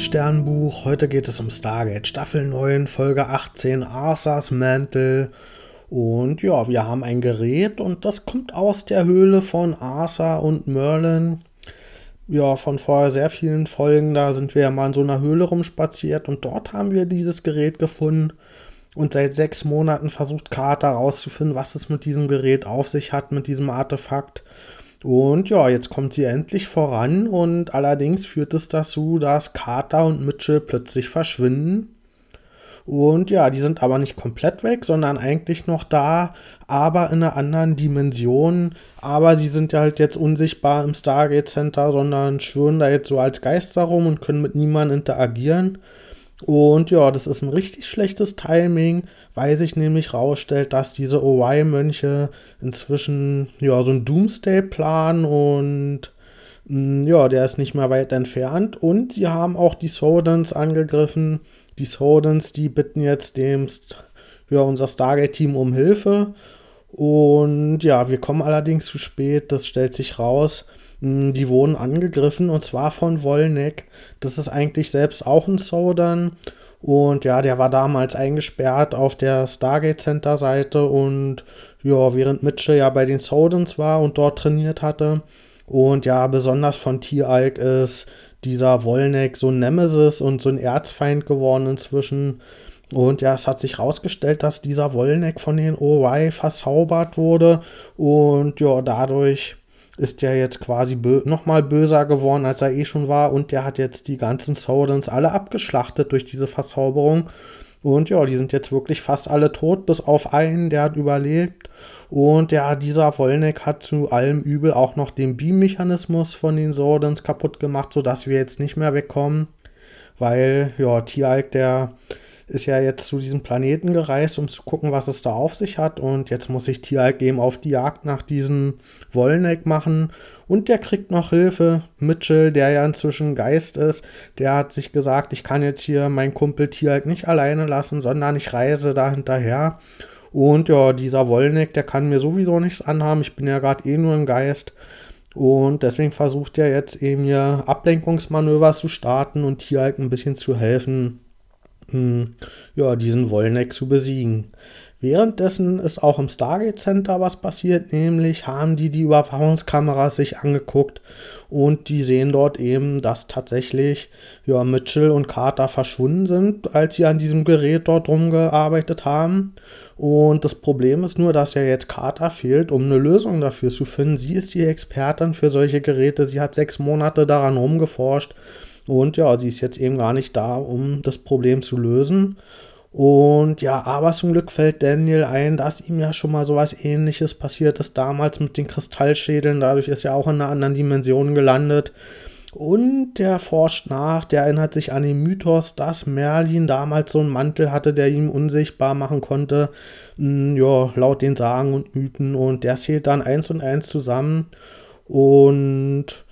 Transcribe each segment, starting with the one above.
liebes Sternbuch. Heute geht es um Stargate Staffel 9, Folge 18, Arthurs Mantel. Und ja, wir haben ein Gerät und das kommt aus der Höhle von Arthur und Merlin. Ja, von vorher sehr vielen Folgen, da sind wir ja mal in so einer Höhle rumspaziert und dort haben wir dieses Gerät gefunden. Und seit sechs Monaten versucht Carter herauszufinden, was es mit diesem Gerät auf sich hat, mit diesem Artefakt. Und ja, jetzt kommt sie endlich voran und allerdings führt es dazu, dass Carter und Mitchell plötzlich verschwinden. Und ja, die sind aber nicht komplett weg, sondern eigentlich noch da, aber in einer anderen Dimension. Aber sie sind ja halt jetzt unsichtbar im Stargate Center, sondern schwören da jetzt so als Geister rum und können mit niemandem interagieren. Und ja, das ist ein richtig schlechtes Timing, weil sich nämlich rausstellt, dass diese OY-Mönche inzwischen ja so ein Doomsday planen und mm, ja, der ist nicht mehr weit entfernt. Und sie haben auch die Sodans angegriffen. Die Sodans, die bitten jetzt dem, ja, unser Stargate-Team um Hilfe. Und ja, wir kommen allerdings zu spät, das stellt sich raus. Hm, die wurden angegriffen und zwar von Wollneck. Das ist eigentlich selbst auch ein Sodan. Und ja, der war damals eingesperrt auf der Stargate Center Seite und ja, während Mitchell ja bei den Sodans war und dort trainiert hatte. Und ja, besonders von T-Alk ist dieser Wollneck so ein Nemesis und so ein Erzfeind geworden inzwischen. Und ja, es hat sich herausgestellt, dass dieser Wollneck von den OY verzaubert wurde und ja, dadurch ist der jetzt quasi bö nochmal böser geworden, als er eh schon war. Und der hat jetzt die ganzen Sodans alle abgeschlachtet durch diese Verzauberung. Und ja, die sind jetzt wirklich fast alle tot, bis auf einen, der hat überlebt. Und ja, dieser Wollneck hat zu allem Übel auch noch den Beam-Mechanismus von den Sordans kaputt gemacht, sodass wir jetzt nicht mehr wegkommen. Weil, ja, Tialk, der ist ja jetzt zu diesem Planeten gereist, um zu gucken, was es da auf sich hat. Und jetzt muss sich Tialk eben auf die Jagd nach diesem Wollneck machen. Und der kriegt noch Hilfe. Mitchell, der ja inzwischen Geist ist, der hat sich gesagt, ich kann jetzt hier meinen Kumpel Tialk nicht alleine lassen, sondern ich reise da hinterher. Und ja, dieser Wollneck, der kann mir sowieso nichts anhaben. Ich bin ja gerade eh nur ein Geist. Und deswegen versucht er jetzt eben hier Ablenkungsmanöver zu starten und Tialk ein bisschen zu helfen, ja, diesen Wollneck zu besiegen. Währenddessen ist auch im Stargate Center was passiert, nämlich haben die die Überwachungskameras sich angeguckt und die sehen dort eben, dass tatsächlich ja, Mitchell und Carter verschwunden sind, als sie an diesem Gerät dort rumgearbeitet haben. Und das Problem ist nur, dass ja jetzt Carter fehlt, um eine Lösung dafür zu finden. Sie ist die Expertin für solche Geräte. Sie hat sechs Monate daran rumgeforscht und ja, sie ist jetzt eben gar nicht da, um das Problem zu lösen. Und ja, aber zum Glück fällt Daniel ein, dass ihm ja schon mal sowas ähnliches passiert ist damals mit den Kristallschädeln. Dadurch ist er auch in einer anderen Dimension gelandet. Und der forscht nach, der erinnert sich an den Mythos, dass Merlin damals so einen Mantel hatte, der ihn unsichtbar machen konnte. Hm, ja, laut den Sagen und Mythen. Und der zählt dann eins und eins zusammen. Und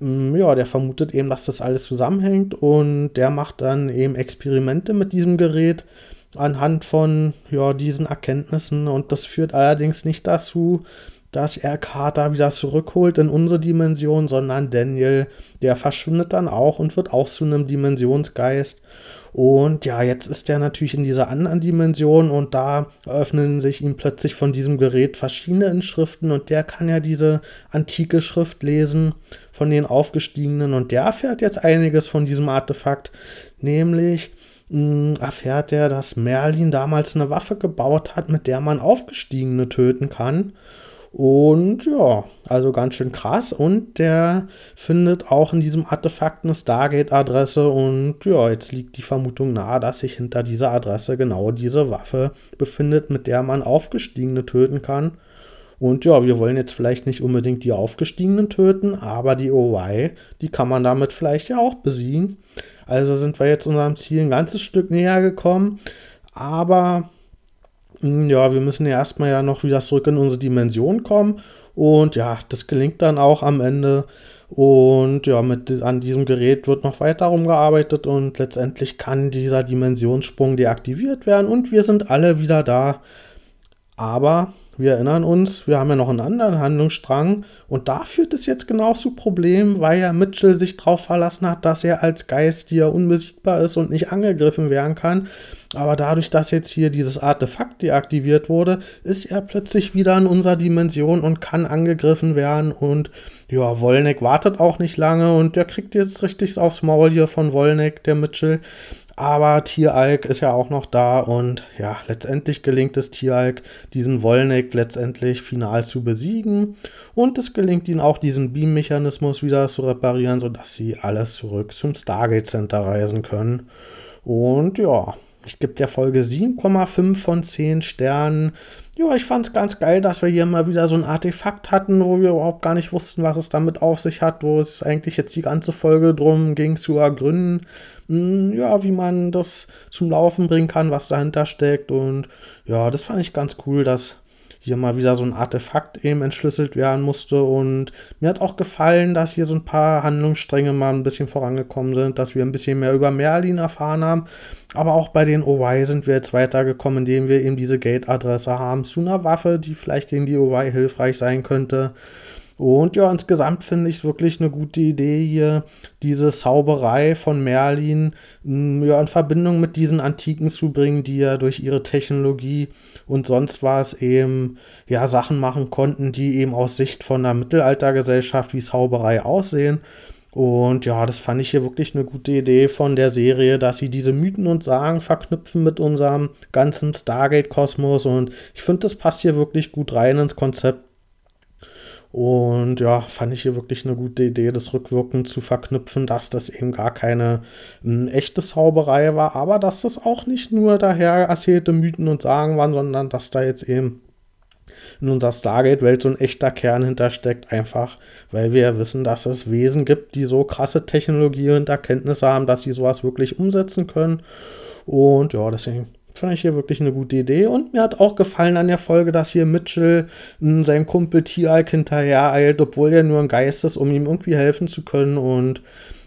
ja, der vermutet eben, dass das alles zusammenhängt und der macht dann eben Experimente mit diesem Gerät anhand von ja, diesen Erkenntnissen und das führt allerdings nicht dazu, dass er Carter wieder zurückholt in unsere Dimension, sondern Daniel, der verschwindet dann auch und wird auch zu einem Dimensionsgeist und ja, jetzt ist er natürlich in dieser anderen Dimension und da öffnen sich ihm plötzlich von diesem Gerät verschiedene Inschriften und der kann ja diese antike Schrift lesen von den Aufgestiegenen und der erfährt jetzt einiges von diesem Artefakt, nämlich mh, hm, erfährt er, dass Merlin damals eine Waffe gebaut hat, mit der man Aufgestiegene töten kann. Und ja, also ganz schön krass. Und der findet auch in diesem Artefakt eine Stargate-Adresse. Und ja, jetzt liegt die Vermutung nahe, dass sich hinter dieser Adresse genau diese Waffe befindet, mit der man Aufgestiegene töten kann. Und ja, wir wollen jetzt vielleicht nicht unbedingt die Aufgestiegenen töten, aber die OY, die kann man damit vielleicht ja auch besiegen. Also sind wir jetzt unserem Ziel ein ganzes Stück näher gekommen. Aber ja, wir müssen ja erstmal ja noch wieder zurück in unsere Dimension kommen. Und ja, das gelingt dann auch am Ende. Und ja, mit, an diesem Gerät wird noch weiter rumgearbeitet und letztendlich kann dieser Dimensionssprung deaktiviert werden und wir sind alle wieder da. Aber wir erinnern uns, wir haben ja noch einen anderen Handlungsstrang und da führt es jetzt genau zu Problemen, weil ja Mitchell sich darauf verlassen hat, dass er als Geist hier unbesiegbar ist und nicht angegriffen werden kann. Aber dadurch, dass jetzt hier dieses Artefakt deaktiviert wurde, ist er plötzlich wieder in unserer Dimension und kann angegriffen werden. Und ja, Wolneck wartet auch nicht lange und der kriegt jetzt richtig aufs Maul hier von Wolneck, der Mitchell. Aber Tieralk ist ja auch noch da und ja, letztendlich gelingt es Tieralk, diesen Wollneck letztendlich final zu besiegen. Und es gelingt ihnen auch, diesen Beam-Mechanismus wieder zu reparieren, sodass sie alles zurück zum Stargate Center reisen können. Und ja, ich gebe der Folge 7,5 von 10 Sternen. Ja, ich fand es ganz geil, dass wir hier mal wieder so ein Artefakt hatten, wo wir überhaupt gar nicht wussten, was es damit auf sich hat, wo es eigentlich jetzt die ganze Folge drum ging zu ergründen, ja, wie man das zum Laufen bringen kann, was dahinter steckt. Und ja, das fand ich ganz cool, dass hier mal wieder so ein Artefakt eben entschlüsselt werden musste. Und mir hat auch gefallen, dass hier so ein paar Handlungsstränge mal ein bisschen vorangekommen sind, dass wir ein bisschen mehr über Merlin erfahren haben. Aber auch bei den OY sind wir jetzt weitergekommen, indem wir eben diese Gate-Adresse haben zu einer Waffe, die vielleicht gegen die OY hilfreich sein könnte. Und ja, insgesamt finde ich es wirklich eine gute Idee hier, diese Zauberei von Merlin mm, ja, in Verbindung mit diesen Antiken zu bringen, die ja durch ihre Technologie und sonst was eben ja Sachen machen konnten, die eben aus Sicht von einer Mittelaltergesellschaft wie Zauberei aussehen. Und ja, das fand ich hier wirklich eine gute Idee von der Serie, dass sie diese Mythen und Sagen verknüpfen mit unserem ganzen Stargate-Kosmos. Und ich finde, das passt hier wirklich gut rein ins Konzept und ja, fand ich hier wirklich eine gute Idee, das rückwirkend zu verknüpfen, dass das eben gar keine m, hm, echte Zauberei war, aber dass das auch nicht nur daher erzählte Mythen und Sagen waren, sondern dass da jetzt eben in unserer Stargate-Welt so ein echter Kern hintersteckt, einfach weil wir ja wissen, dass es Wesen gibt, die so krasse Technologie und Erkenntnisse haben, dass sie sowas wirklich umsetzen können. Und ja, deswegen Fand ich hier wirklich eine gute Idee. Und mir hat auch gefallen an der Folge, dass hier Mitchell hm, sein Kumpel T-Alk hinterher eilt, obwohl er nur ein Geist ist, um ihm irgendwie helfen zu können. Und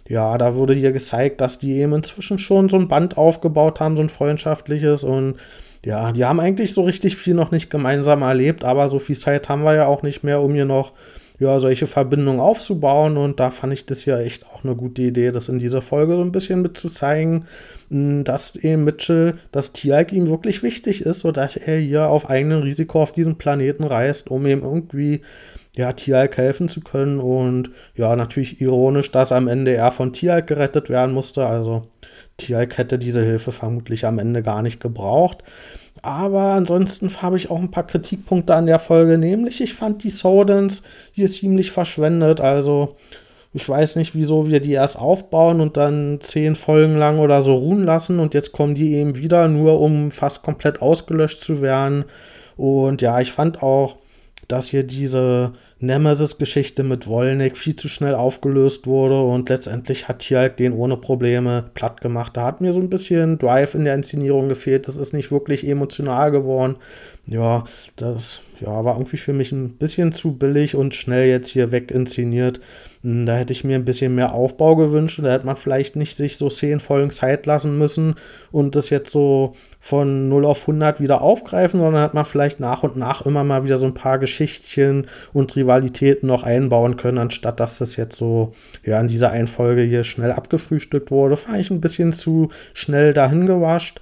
ja, da wurde hier gezeigt, dass die eben inzwischen schon so ein Band aufgebaut haben, so ein freundschaftliches. Und ja, die haben eigentlich so richtig viel noch nicht gemeinsam erlebt, aber so viel Zeit haben wir ja auch nicht mehr, um hier noch ja, solche Verbindungen aufzubauen. Und da fand ich das ja echt auch eine gute Idee, das in dieser Folge so ein bisschen mit zu zeigen, hm, dass eben Mitchell, dass Tiag ihm wirklich wichtig ist, sodass er hier auf eigenem Risiko auf diesen Planeten reist, um ihm irgendwie ja, Tialk helfen zu können. Und ja, natürlich ironisch, dass am Ende er von Tialk gerettet werden musste. Also Tialk hätte diese Hilfe vermutlich am Ende gar nicht gebraucht. Aber ansonsten habe ich auch ein paar Kritikpunkte an der Folge, nämlich ich fand die Sodens hier ziemlich verschwendet. Also ich weiß nicht, wieso wir die erst aufbauen und dann zehn Folgen lang oder so ruhen lassen und jetzt kommen die eben wieder, nur um fast komplett ausgelöscht zu werden. Und ja, ich fand auch, dass hier diese Nemesis-Geschichte mit Wolnik viel zu schnell aufgelöst wurde und letztendlich hat Tjalk den ohne Probleme platt gemacht. Da hat mir so ein bisschen Drive in der Inszenierung gefehlt. Das ist nicht wirklich emotional geworden. Ja, das ja, war irgendwie für mich ein bisschen zu billig und schnell jetzt hier weg inszeniert. Hm, da hätte ich mir ein bisschen mehr Aufbau gewünscht. Da hätte man vielleicht nicht sich so zehn Folgen Zeit lassen müssen und das jetzt so von 0 auf 100 wieder aufgreifen, sondern hat man vielleicht nach und nach immer mal wieder so ein paar Geschichtchen und Rivalitäten noch einbauen können, anstatt dass das jetzt so ja in dieser einen Folge hier schnell abgefrühstückt wurde. Fand ich ein bisschen zu schnell dahin gewascht.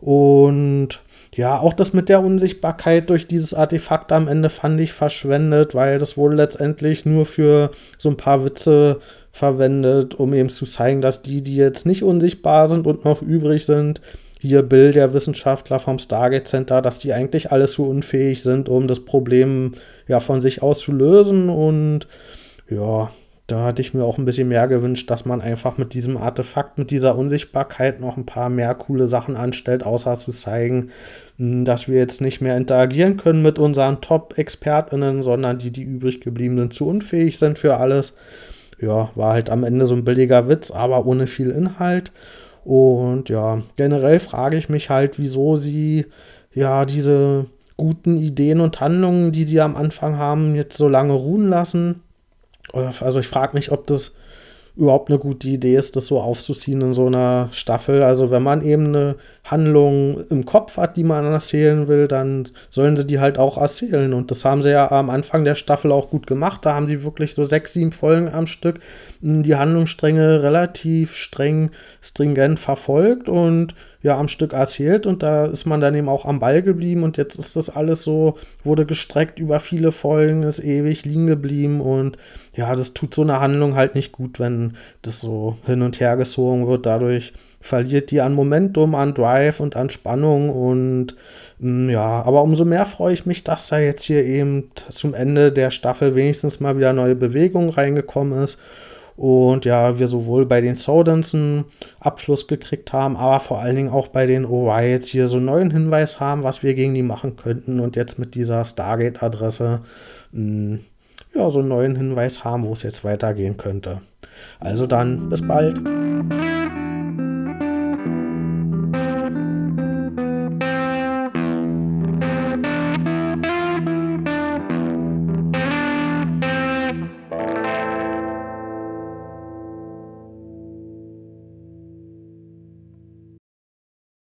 Und ja, auch das mit der Unsichtbarkeit durch dieses Artefakt am Ende fand ich verschwendet, weil das wurde letztendlich nur für so ein paar Witze verwendet, um eben zu zeigen, dass die, die jetzt nicht unsichtbar sind und noch übrig sind, hier Bill, der Wissenschaftler vom Stargate Center, dass die eigentlich alles so unfähig sind, um das Problem ja von sich aus zu lösen und ja, da hatte ich mir auch ein bisschen mehr gewünscht, dass man einfach mit diesem Artefakt, mit dieser Unsichtbarkeit noch ein paar mehr coole Sachen anstellt, außer zu zeigen, hm, dass wir jetzt nicht mehr interagieren können mit unseren Top-ExpertInnen, sondern die, die übrig gebliebenen, zu unfähig sind für alles. Ja, war halt am Ende so ein billiger Witz, aber ohne viel Inhalt. Und ja, generell frage ich mich halt, wieso sie ja diese guten Ideen und Handlungen, die sie am Anfang haben, jetzt so lange ruhen lassen also ich frage mich, ob das überhaupt eine gute Idee ist, das so aufzuziehen in so einer Staffel. Also wenn man eben eine Handlungen im Kopf hat, die man erzählen will, dann sollen sie die halt auch erzählen. Und das haben sie ja am Anfang der Staffel auch gut gemacht. Da haben sie wirklich so sechs, sieben Folgen am Stück hm, die Handlungsstränge relativ streng, stringent verfolgt und ja am Stück erzählt und da ist man dann eben auch am Ball geblieben und jetzt ist das alles so, wurde gestreckt über viele Folgen, ist ewig liegen geblieben und ja, das tut so eine Handlung halt nicht gut, wenn das so hin und her gezogen wird. Dadurch verliert die an Momentum, an Drive und an Spannung und mm, ja, aber umso mehr freue ich mich, dass da jetzt hier eben zum Ende der Staffel wenigstens mal wieder neue Bewegung reingekommen ist und ja, wir sowohl bei den Sodans einen Abschluss gekriegt haben, aber vor allen Dingen auch bei den Orions hier so einen neuen Hinweis haben, was wir gegen die machen könnten und jetzt mit dieser Stargate-Adresse hm, ja, so einen neuen Hinweis haben, wo es jetzt weitergehen könnte. Also dann, bis bald.